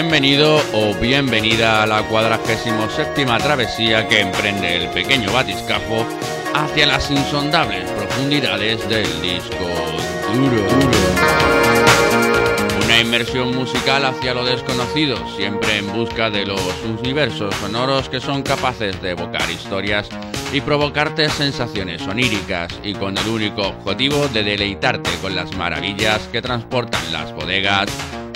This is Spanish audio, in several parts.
Bienvenido o bienvenida a la cuadragésimo séptima travesía que emprende el pequeño batiscafo hacia las insondables profundidades del disco duro. Una inmersión musical hacia lo desconocido, siempre en busca de los universos sonoros que son capaces de evocar historias y provocarte sensaciones oníricas y con el único objetivo de deleitarte con las maravillas que transportan las bodegas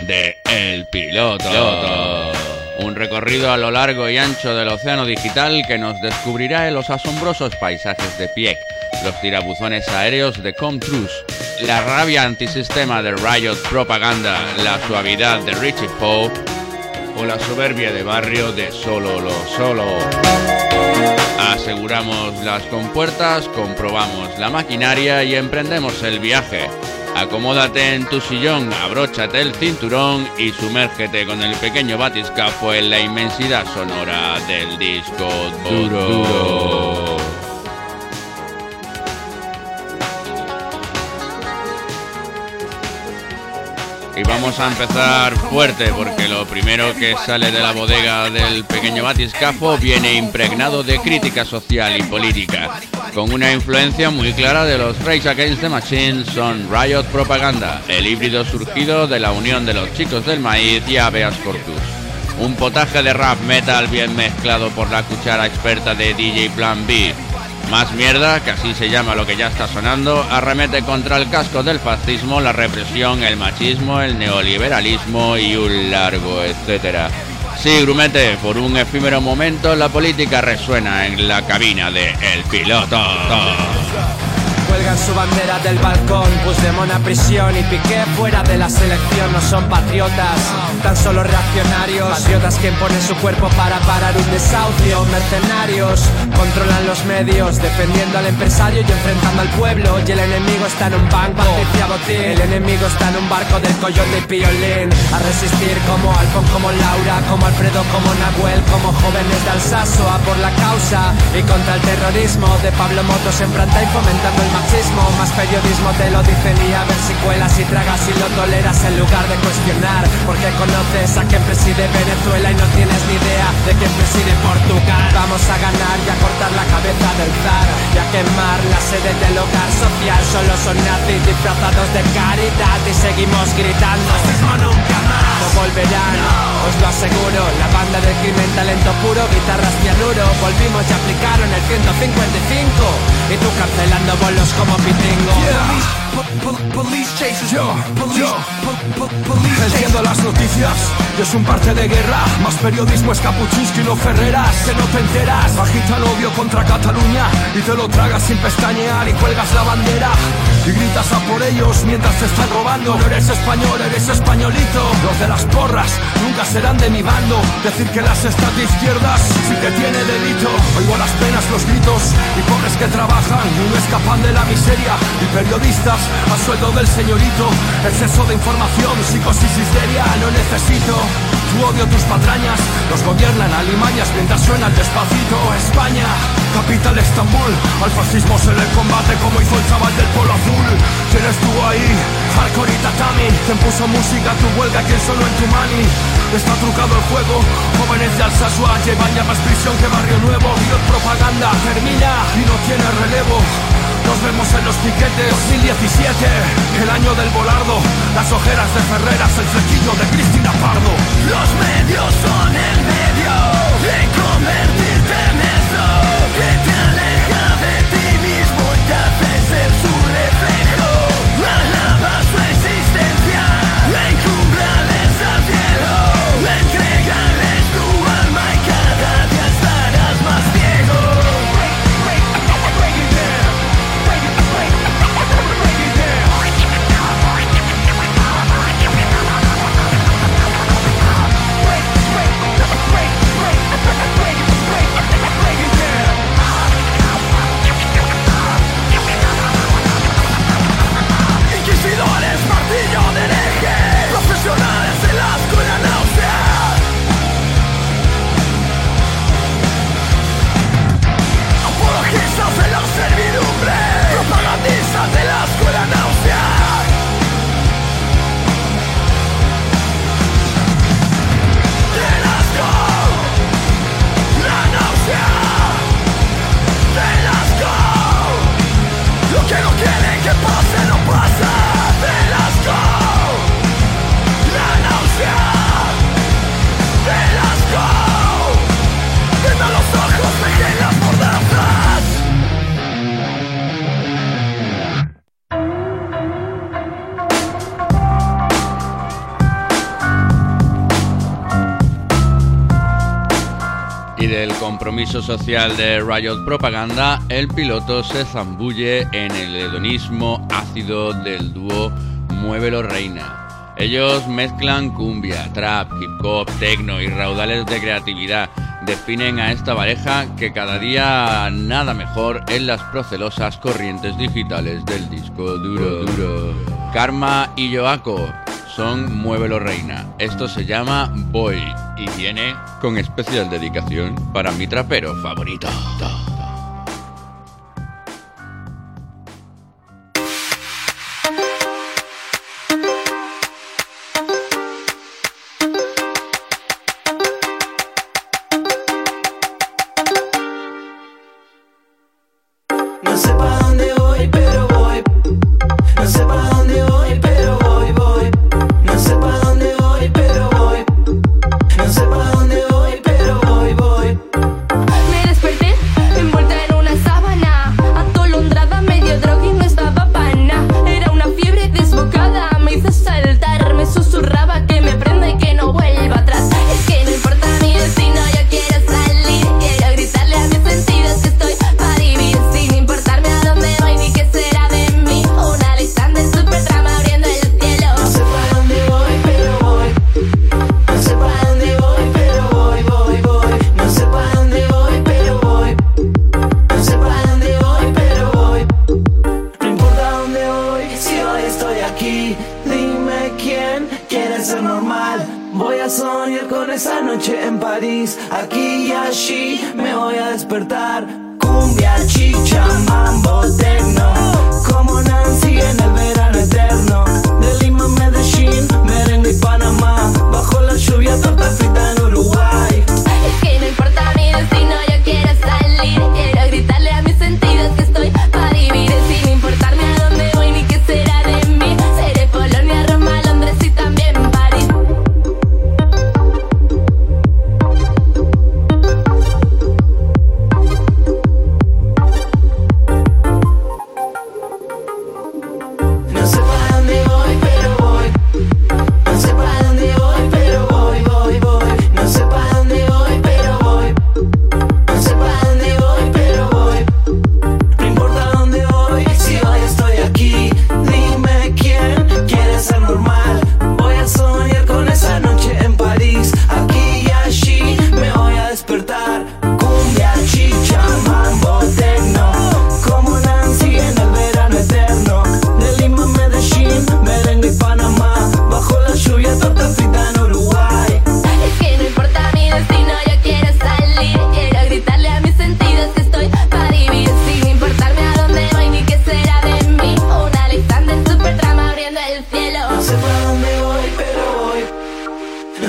de El Piloto. Un recorrido a lo largo y ancho del océano digital que nos descubrirá en los asombrosos paisajes de Pieck, los tirabuzones aéreos de Comtrus, la rabia antisistema de Riot Propaganda, la suavidad de Richie Poe o la soberbia de barrio de Solo lo Solo. Aseguramos las compuertas, comprobamos la maquinaria y emprendemos el viaje Acomódate en tu sillón, abróchate el cinturón y sumérgete con el pequeño batiscafo en la inmensidad sonora del disco duro. Y vamos a empezar fuerte porque lo primero que sale de la bodega del pequeño batiscafo viene impregnado de crítica social y política, con una influencia muy clara de los Rage Against the Machine son Riot Propaganda, el híbrido surgido de la unión de los chicos del maíz y Aveas Corpus. Un potaje de rap metal bien mezclado por la cuchara experta de DJ Plan B, más mierda, que así se llama lo que ya está sonando, arremete contra el casco del fascismo, la represión, el machismo, el neoliberalismo y un largo etcétera. Sí, Grumete, por un efímero momento la política resuena en la cabina de El Piloto cuelgan su bandera del balcón. Puigdemont a prisión y Piqué fuera de la selección. No son patriotas, tan solo reaccionarios. Patriotas que imponen su cuerpo para parar un desahucio. Mercenarios, controlan los medios Defendiendo al empresario y enfrentando al pueblo. Y el enemigo está en un banco, Patricia Botín. El enemigo está en un barco del coyote y piolín. A resistir como Alfon, como Laura Como Alfredo, como Nahuel Como jóvenes de Alsaso a por la causa Y contra el terrorismo de Pablo Motos en Franta y fomentando el más periodismo te lo dicen y a ver si cuelas y tragas y lo toleras en lugar de cuestionar. Porque conoces a quien preside Venezuela y no tienes ni idea de quién preside Portugal. Vamos a ganar y a cortar la cabeza del zar y a quemar la sede del hogar social. Solo son nazis disfrazados de caridad y seguimos gritando. nunca más. No volverán, os lo aseguro. La banda del crimen, talento puro, guitarras pianuro. Volvimos y aplicaron el 155 y tú cancelando bolos como Pitingo. Police chasers, yo, yo, Enciendo las noticias, es un parte de guerra. Más periodismo es Capuchinsky, no Ferreras. Que no te enteras, agita el contra Cataluña Y te lo tragas sin pestañear y cuelgas la bandera Y gritas a por ellos mientras te están robando. No eres español, eres españolito. Los de las porras nunca serán de mi bando. Decir que las estás de izquierdas sí que tiene delito. Oigo las penas, los gritos y pobres que trabajan Y no escapan de la miseria. Y periodistas a sueldo del señorito. Exceso de información, psicosis, histeria No necesito tu odio, tus patrañas Los gobiernan alimañas mientras suena el despacito España, capital Estambul. Al fascismo se le combate como hizo el chaval del polo azul. ¿Quién tú ahí? Hardcore y tatami. Quien puso música tu huelga, quien solo en tu mani Está trucado el juego. Jóvenes de Alsasua llevan ya más prisión que Barrio Nuevo. Dios propaganda termina y no tiene relevo nos vemos en los piquetes. 2017, el año del volardo. Las ojeras de Ferreras, el flequillo de Cristina Pardo. Los medios son el medio compromiso social de Riot Propaganda, el piloto se zambulle en el hedonismo ácido del dúo Muévelo Reina. Ellos mezclan cumbia, trap, hip hop, techno y raudales de creatividad. Definen a esta pareja que cada día nada mejor en las procelosas corrientes digitales del disco duro. duro. Karma y Yoako son Muévelo Reina. Esto se llama Boy y viene con especial dedicación para mi trapero favorito.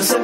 This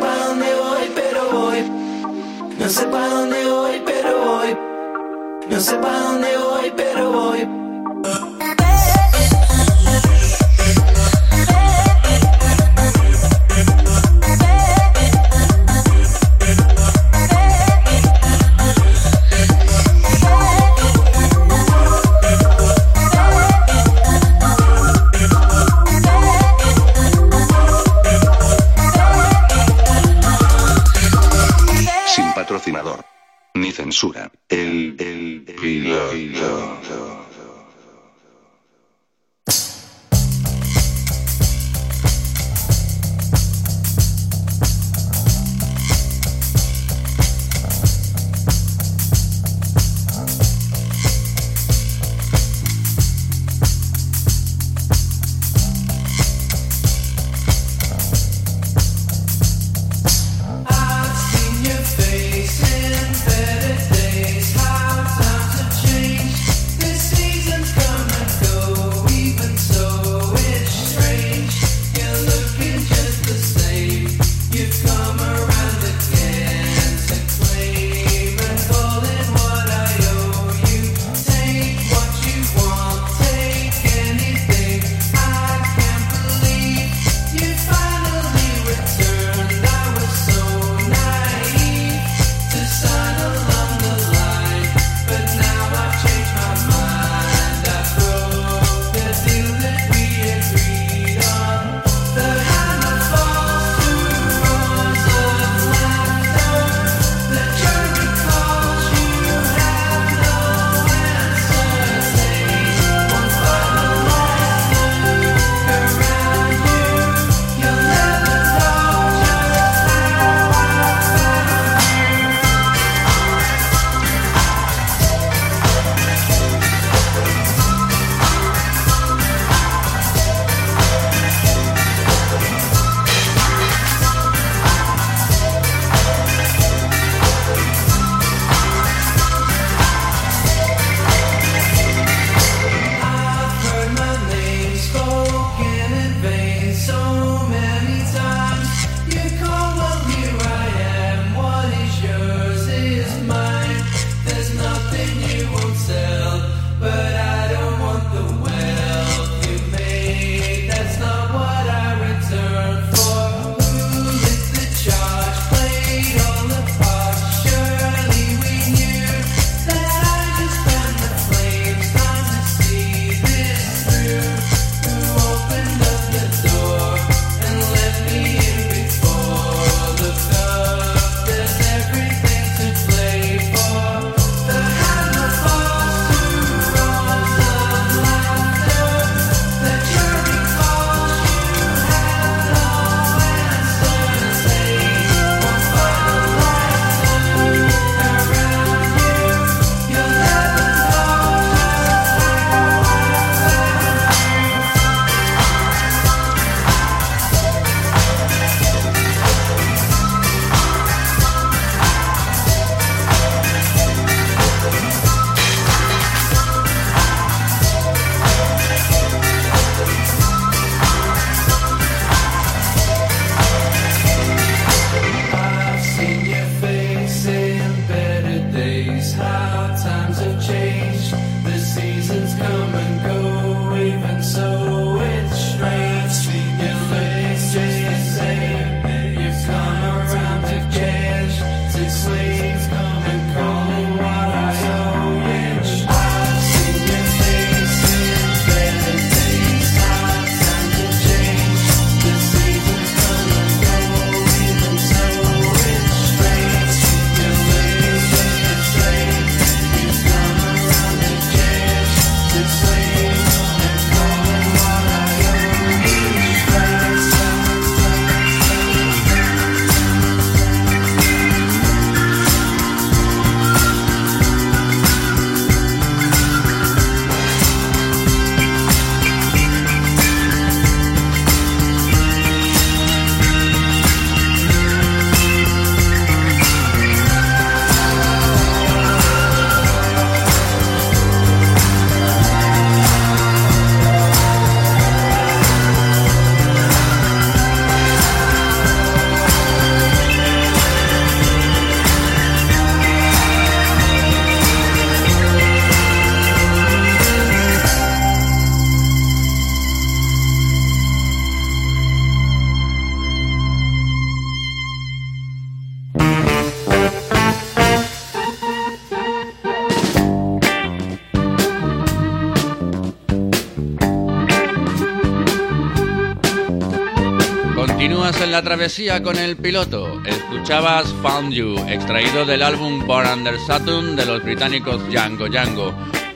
travesía con el piloto. Escuchabas Found You, extraído del álbum Born Under Saturn de los británicos Django Django,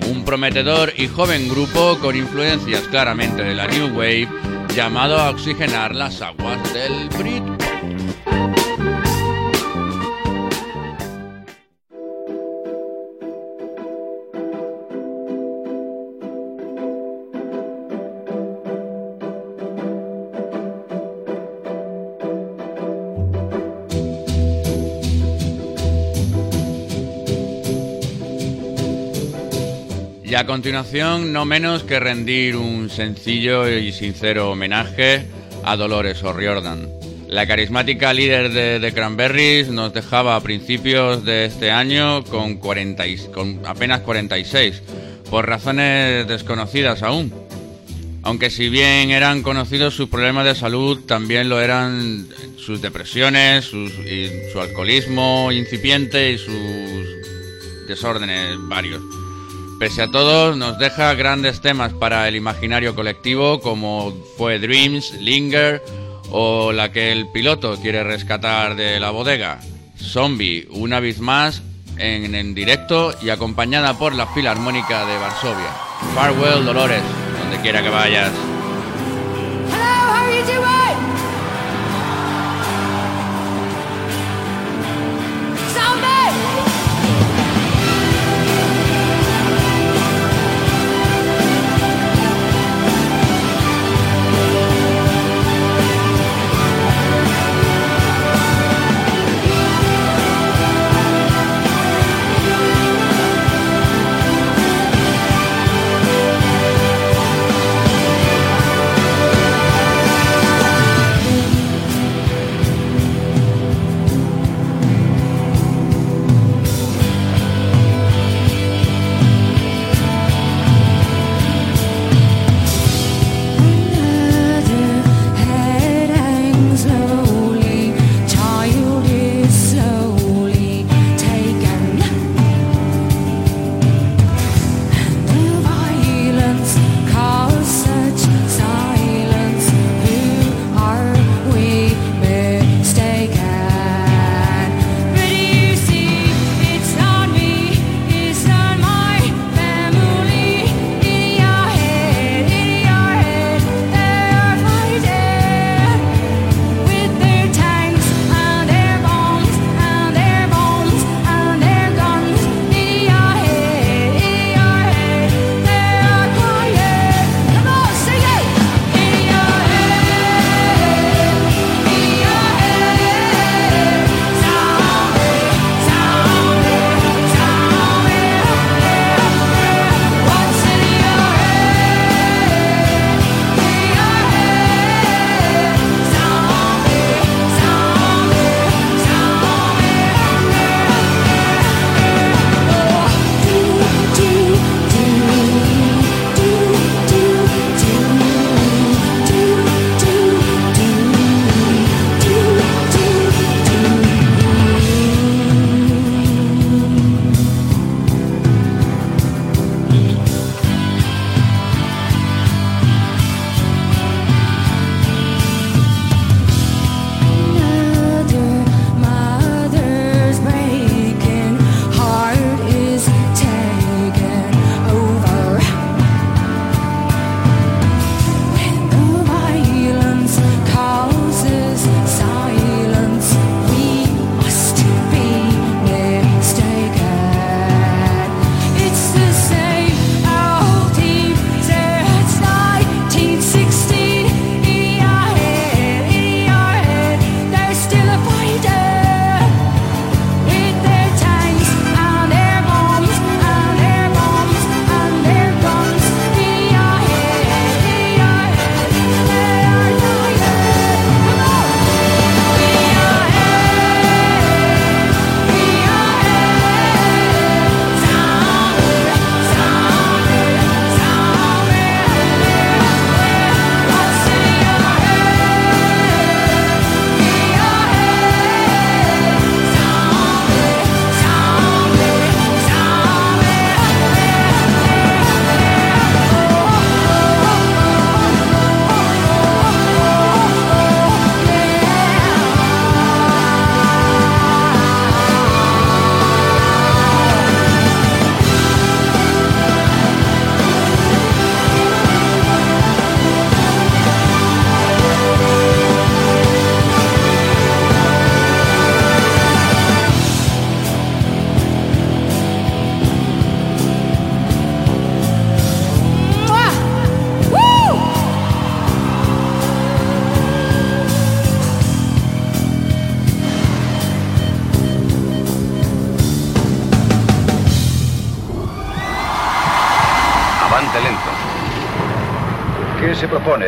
un prometedor y joven grupo con influencias claramente de la New Wave, llamado a oxigenar las aguas del Brit Y a continuación, no menos que rendir un sencillo y sincero homenaje a Dolores O'Riordan. La carismática líder de The Cranberries nos dejaba a principios de este año con, con apenas 46, por razones desconocidas aún. Aunque si bien eran conocidos sus problemas de salud, también lo eran sus depresiones, su alcoholismo incipiente y sus desórdenes varios. Pese a todo, nos deja grandes temas para el imaginario colectivo como fue Dreams, Linger o la que el piloto quiere rescatar de la bodega, Zombie, una vez más en, en directo y acompañada por la Filarmónica de Varsovia. Farewell Dolores, donde quiera que vayas. ¿Qué se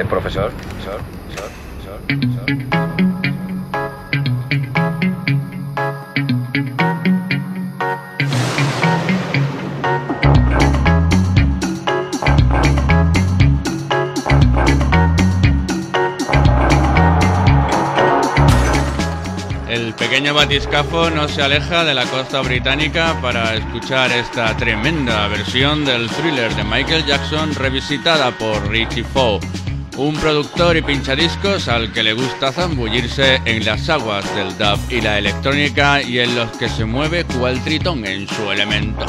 profesor? Sor, sor, sor, sor. El pequeño batiscafo no se aleja de la costa británica para escuchar esta tremenda versión del thriller de Michael Jackson revisitada por Richie Faux, un productor y pinchadiscos al que le gusta zambullirse en las aguas del dub y la electrónica y en los que se mueve cual tritón en su elemento.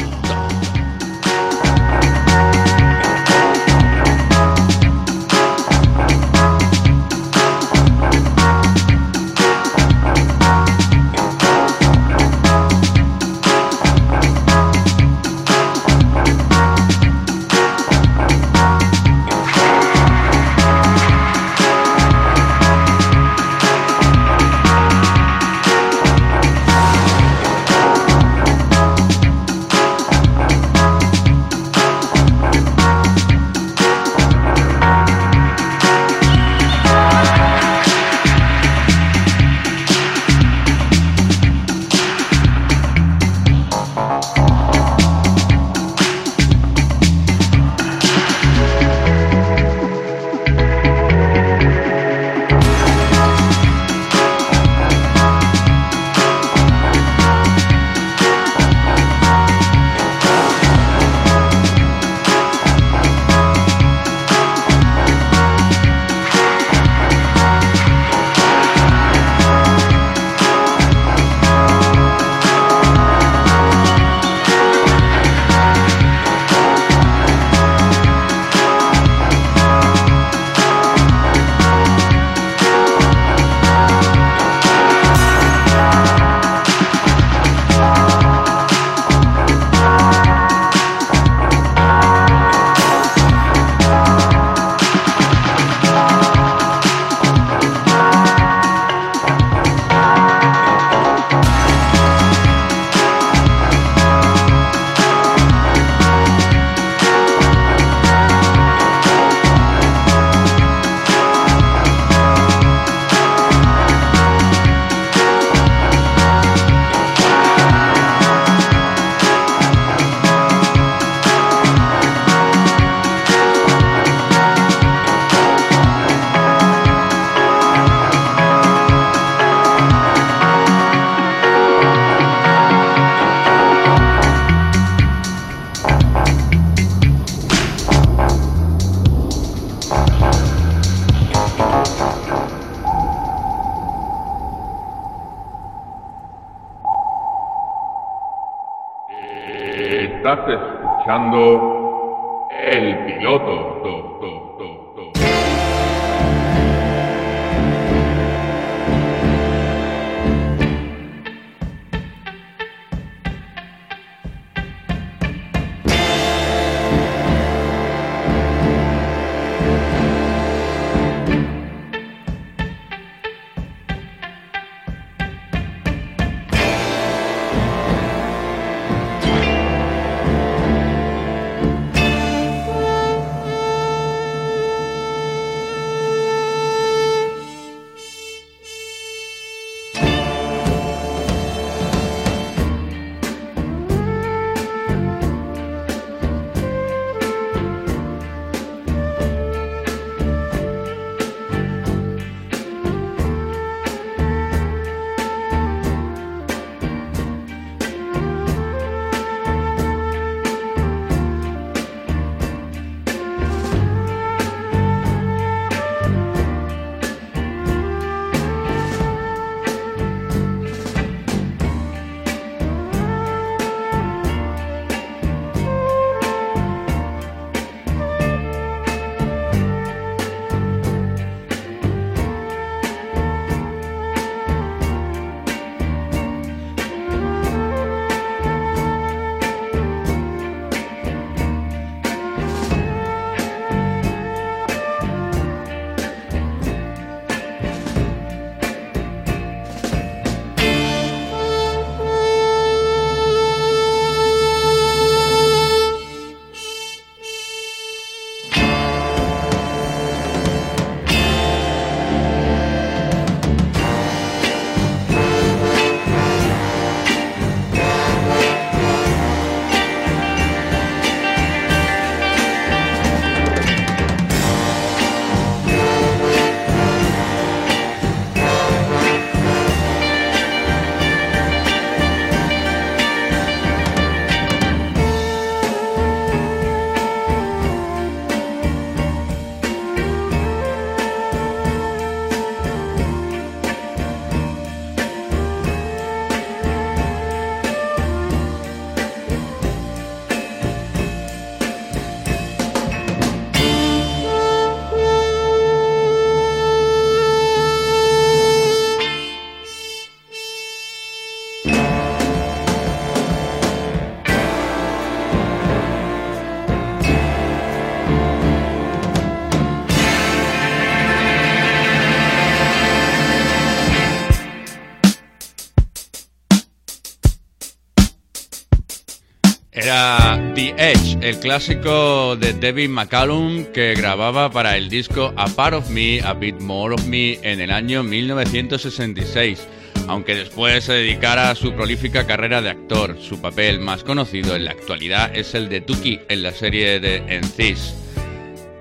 El clásico de David McCallum que grababa para el disco A Part of Me, A Bit More of Me en el año 1966, aunque después se dedicara a su prolífica carrera de actor. Su papel más conocido en la actualidad es el de Tuki en la serie de Encis,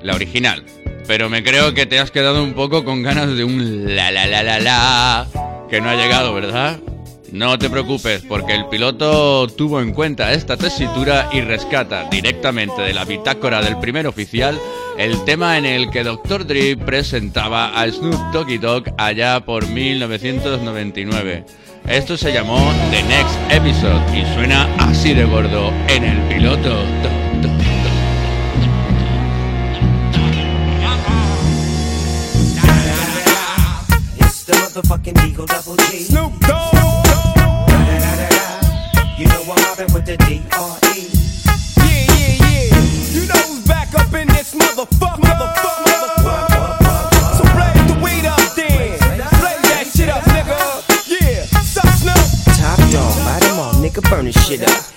la original. Pero me creo que te has quedado un poco con ganas de un la la la la la que no ha llegado, ¿verdad? No te preocupes, porque el piloto tuvo en cuenta esta tesitura y rescata directamente de la bitácora del primer oficial el tema en el que Dr. Dre presentaba a Snoop Doggy Dogg allá por 1999. Esto se llamó The Next Episode y suena así de gordo en el piloto. Snoop Dogg. You know I'm mobbing with the D.R.E. Yeah, yeah, yeah. You know who's back up in this motherfucker. Motherfucker, motherfucker. So blaze the weed up then. Blaze that shit up, nigga. Yeah, suck Snoop. Top dog, light 'em all, nigga, burn this shit up.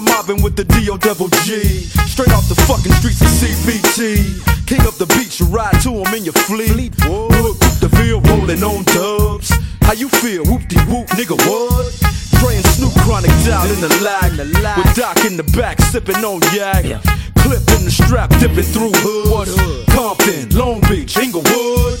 I'm mobbing with the D.O. double G. Straight off the fucking streets of CBT. King up the beach, you ride to him in your fleet. Look, the Ville rolling on dubs. How you feel? Whoop de whoop, nigga, what? Dre and Snoop chronic down in the lag. With Doc in the back, sipping on yak. Clip in the strap, dipping through hoods. Compton, Long Beach, Inglewood.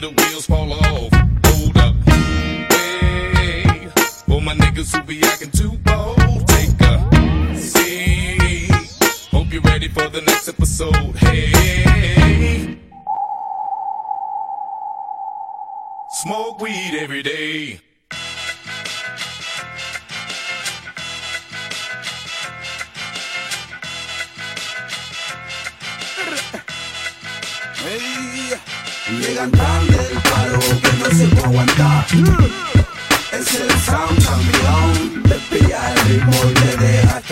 the wheels fall off. Hold up. Hey, for my niggas who be acting too bold, take a seat. Hope you're ready for the next episode. Hey. Smoke weed every day. Llegan tan del palo que no se puede aguantar. Es el sound campeón, te pilla el ritmo y te deja.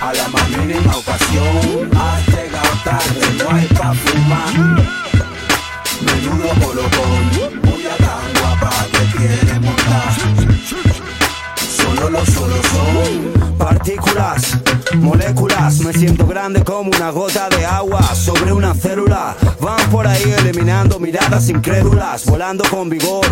A la más mínima ocasión, has llegado tarde, no hay pa' fumar. Menudo colocón, muy a tan guapa que quiere montar. Solo los solos son Partículas, moléculas, me siento grande como una gota de agua sobre una célula. Van por ahí eliminando miradas incrédulas, volando con vigor.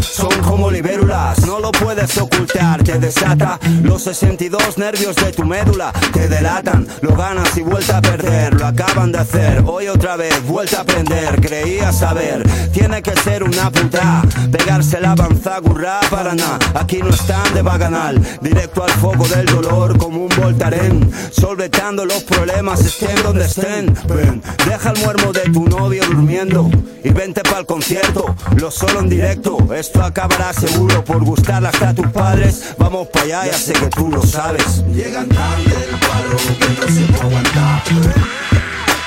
Son como libérulas, no lo puedes ocultar, te desata los 62 nervios de tu médula. Te delatan, lo ganas y vuelta a perder. Lo acaban de hacer, hoy otra vez, vuelta a aprender. Creía saber, tiene que ser una puta. Pegarse la banzagurra para nada. Aquí no están de baganal, directo al foco del dolor como un voltaren. Solvetando los problemas, estén donde estén. Ven, deja el muermo de tu novio durmiendo y vente pa'l concierto. Lo solo en directo, esto acabará seguro por gustar hasta tus padres. Vamos para allá, ya sé que tú lo sabes. Llegan tan del palo que no se puede aguantar.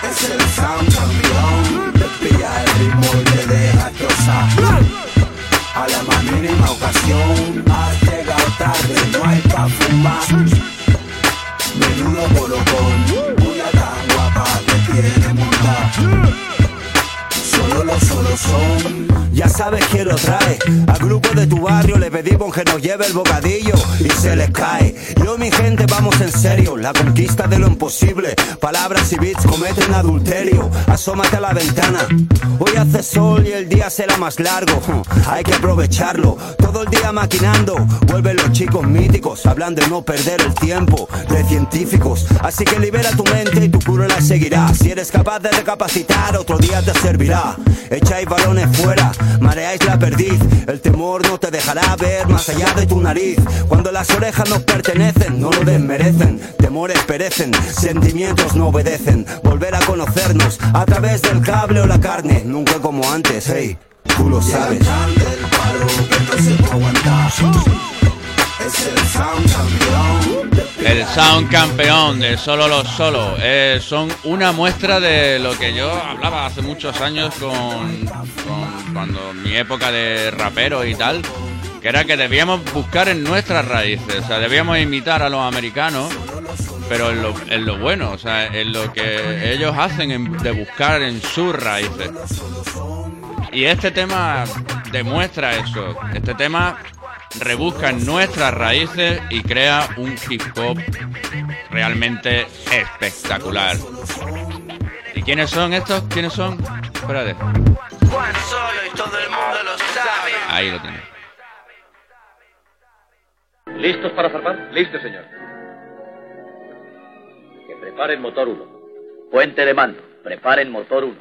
Es el sound campeón, te pilla el ritmo y te deja destrozar. A la más mínima ocasión, has llegado tarde, no hay pa' fumar. Ya sabes quién lo trae. Al grupo de tu barrio le pedimos que nos lleve el bocadillo y se les cae. Yo, mi gente, vamos en serio. La conquista de lo imposible. Palabras y beats cometen adulterio. Asómate a la ventana. Hoy hace sol y el día será más largo. Hay que aprovecharlo. Todo el día maquinando. Vuelven los chicos míticos. Hablan de no perder el tiempo. De científicos. Así que libera tu mente y tu cura la seguirá. Si eres capaz de recapacitar, otro día te servirá. Balones fuera mareáis la perdiz. El temor no te dejará ver más allá de tu nariz. Cuando las orejas nos pertenecen, no lo desmerecen. Temores perecen, sentimientos no obedecen. Volver a conocernos a través del cable o la carne, nunca como antes, hey, tú lo sabes. El sound campeón de Solo los Solo. Eh, son una muestra de lo que yo hablaba hace muchos años con, cuando mi época de rapero y tal, que era que debíamos buscar en nuestras raíces, o sea, debíamos imitar a los americanos, pero en lo, en lo bueno, o sea, en lo que ellos hacen en- de buscar en sus raíces. Y este tema demuestra eso. Este tema rebusca en nuestras raíces y crea un hip hop realmente espectacular. ¿Y quiénes son estos? ¿Quiénes son? Espérate. Juan Solo y todo el mundo lo sabe. Ahí lo tienes. ¿Listos para zarpar? Listo, señor. Que preparen motor 1. Puente de mando. Preparen motor 1.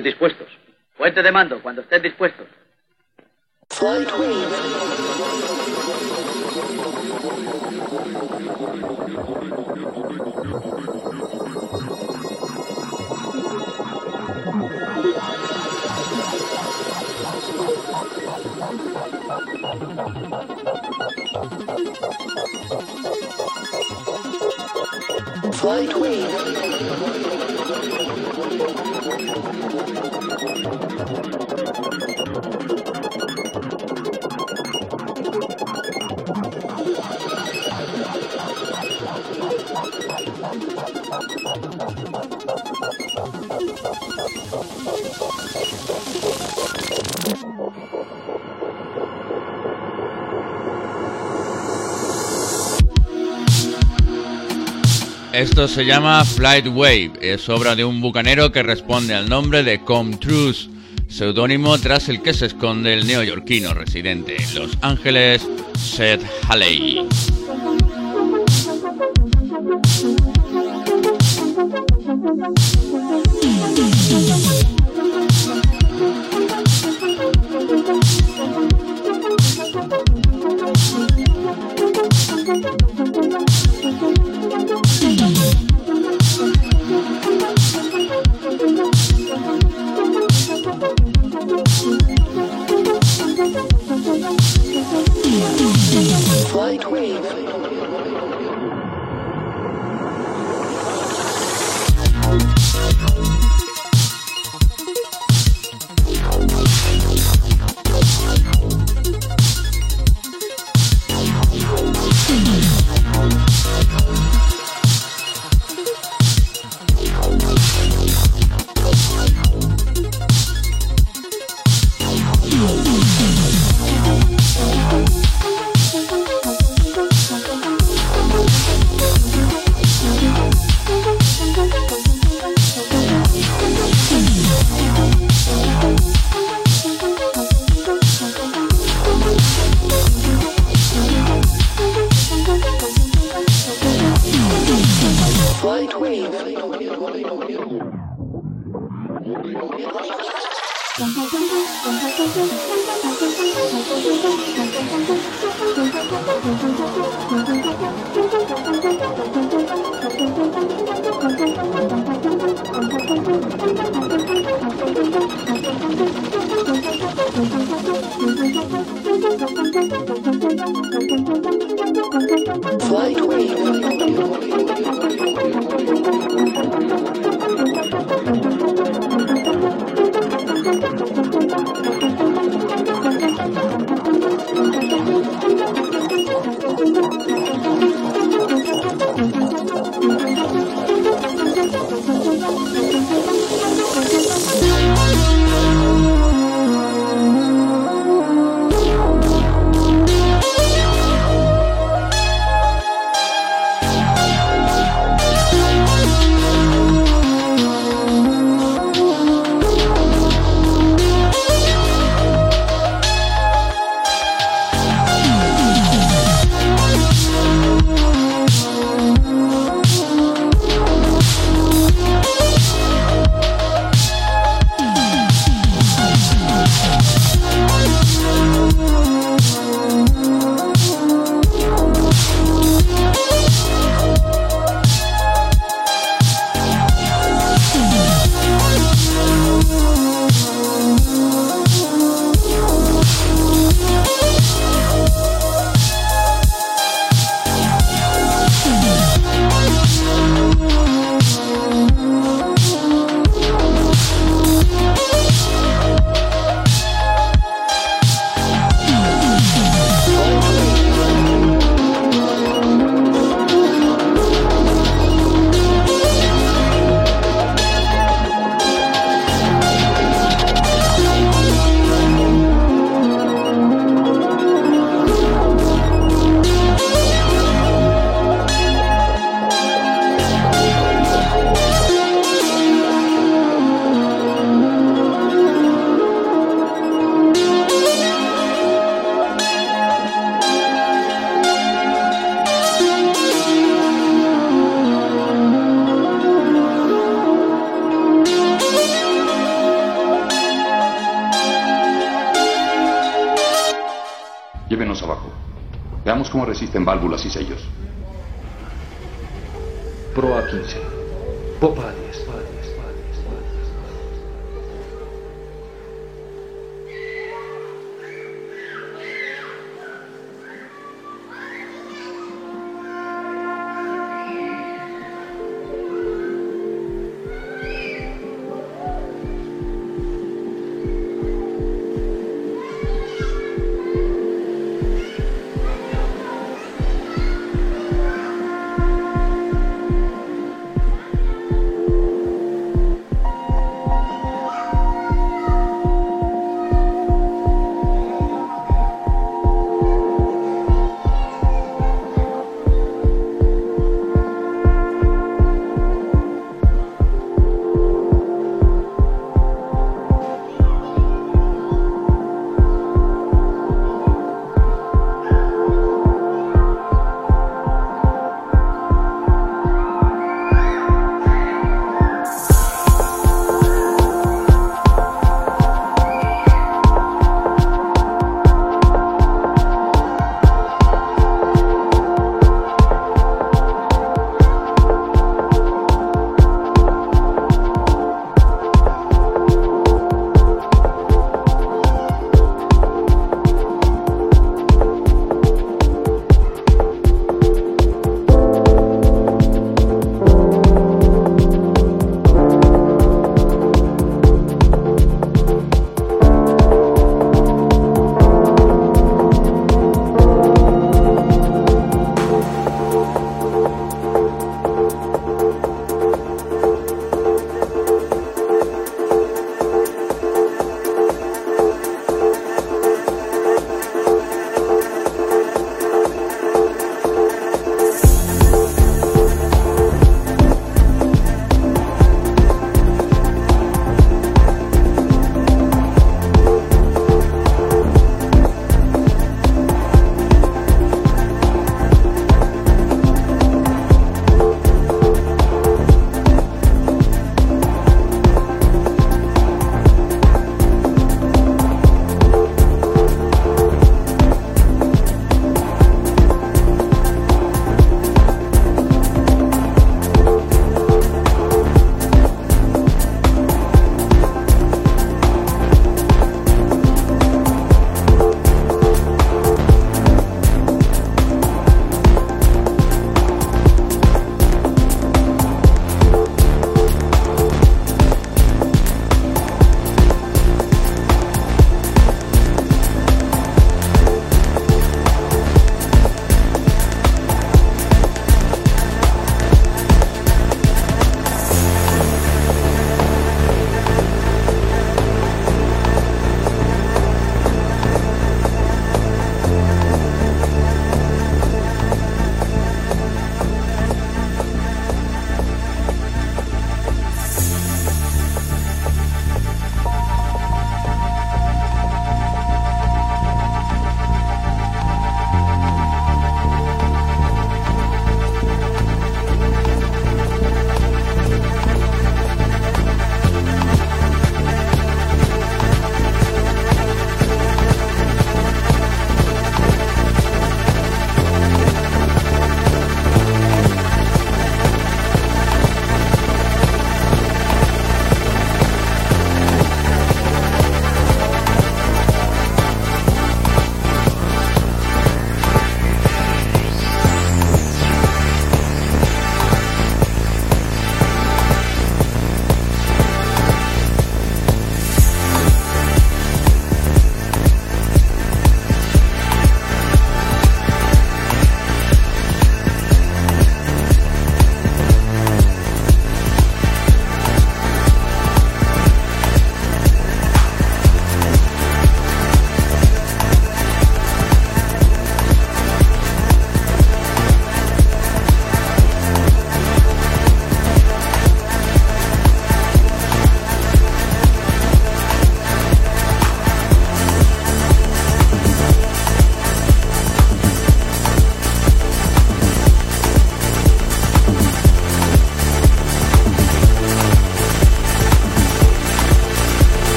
Estén dispuestos. Puente de mando, cuando estén dispuestos. Esto se llama Flight Wave, es obra de un bucanero que responde al nombre de Com Truce, seudónimo tras el que se esconde el neoyorquino residente en Los Ángeles, Seth Haley.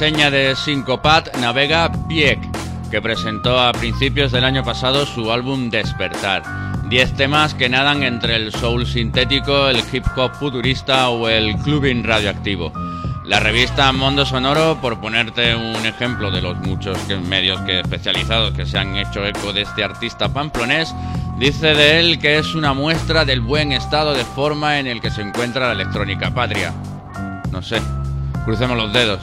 La enseña de Syncopat navega Pieck, que presentó a principios del año pasado su álbum Despertar. Diez temas que nadan entre el soul sintético, el hip hop futurista o el clubbing radioactivo. La revista Mundo Sonoro, por ponerte un ejemplo de los muchos medios que especializados que se han hecho eco de este artista pamplonés, dice de él que es una muestra del buen estado de forma en el que se encuentra la electrónica patria. No sé, crucemos los dedos.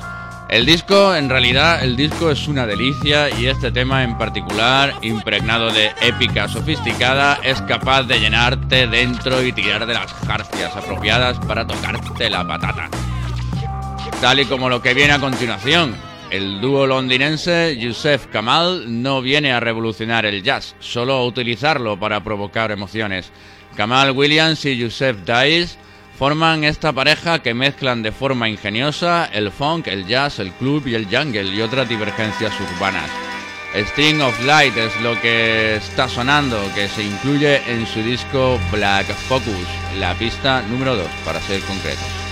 El disco, en realidad, el disco es una delicia y este tema en particular, impregnado de épica sofisticada, es capaz de llenarte dentro y tirar de las jarcias apropiadas para tocarte la patata. Tal y como lo que viene a continuación, el dúo londinense Yusef Kamal no viene a revolucionar el jazz, solo a utilizarlo para provocar emociones. Kamal Williams y Yusef Dice forman esta pareja que mezclan de forma ingeniosa el funk, el jazz, el club y el jungle y otras divergencias urbanas. String of Light es lo que está sonando, que se incluye en su disco Black Focus, la pista número 2, para ser concretos.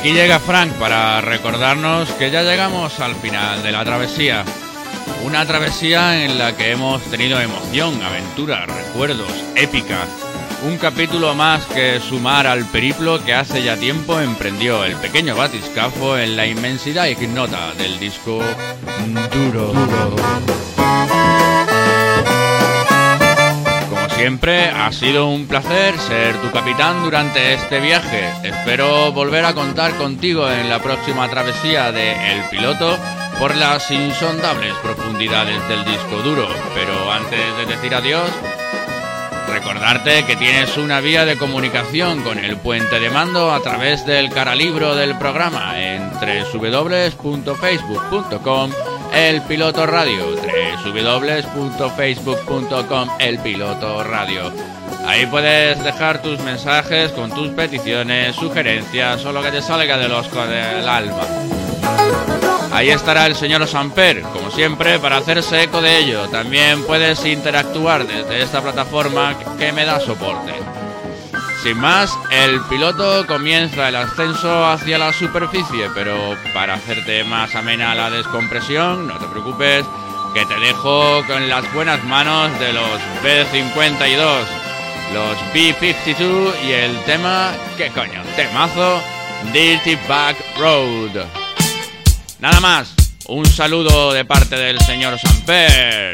Aquí llega Frank para recordarnos que ya llegamos al final de la travesía. Una travesía en la que hemos tenido emoción, aventura, recuerdos, épica. Un capítulo más que sumar al periplo que hace ya tiempo emprendió el pequeño batiscafo en la inmensidad ignota del disco Duro. Como siempre, ha sido un placer ser tu capitán durante este viaje. Espero volver a contar contigo en la próxima travesía de El Piloto por las insondables profundidades del disco duro. Pero antes de decir adiós, recordarte que tienes una vía de comunicación con el puente de mando a través del caralibro del programa en www.facebook.com el Piloto Radio, www.facebook.com El Piloto Radio. Ahí puedes dejar tus mensajes con tus peticiones, sugerencias o lo que te salga del osco del alma. Ahí estará el señor Samper, como siempre, para hacerse eco de ello. También puedes interactuar desde esta plataforma que me da soporte. Sin más, el piloto comienza el ascenso hacia la superficie, pero para hacerte más amena la descompresión, no te preocupes, que te dejo con las buenas manos de los B-52, los B-52 y el tema, ¿qué coño? Temazo, Dirty Back Road. Nada más, un saludo de parte del señor Samper.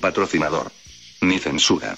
Patrocinador. Ni censura.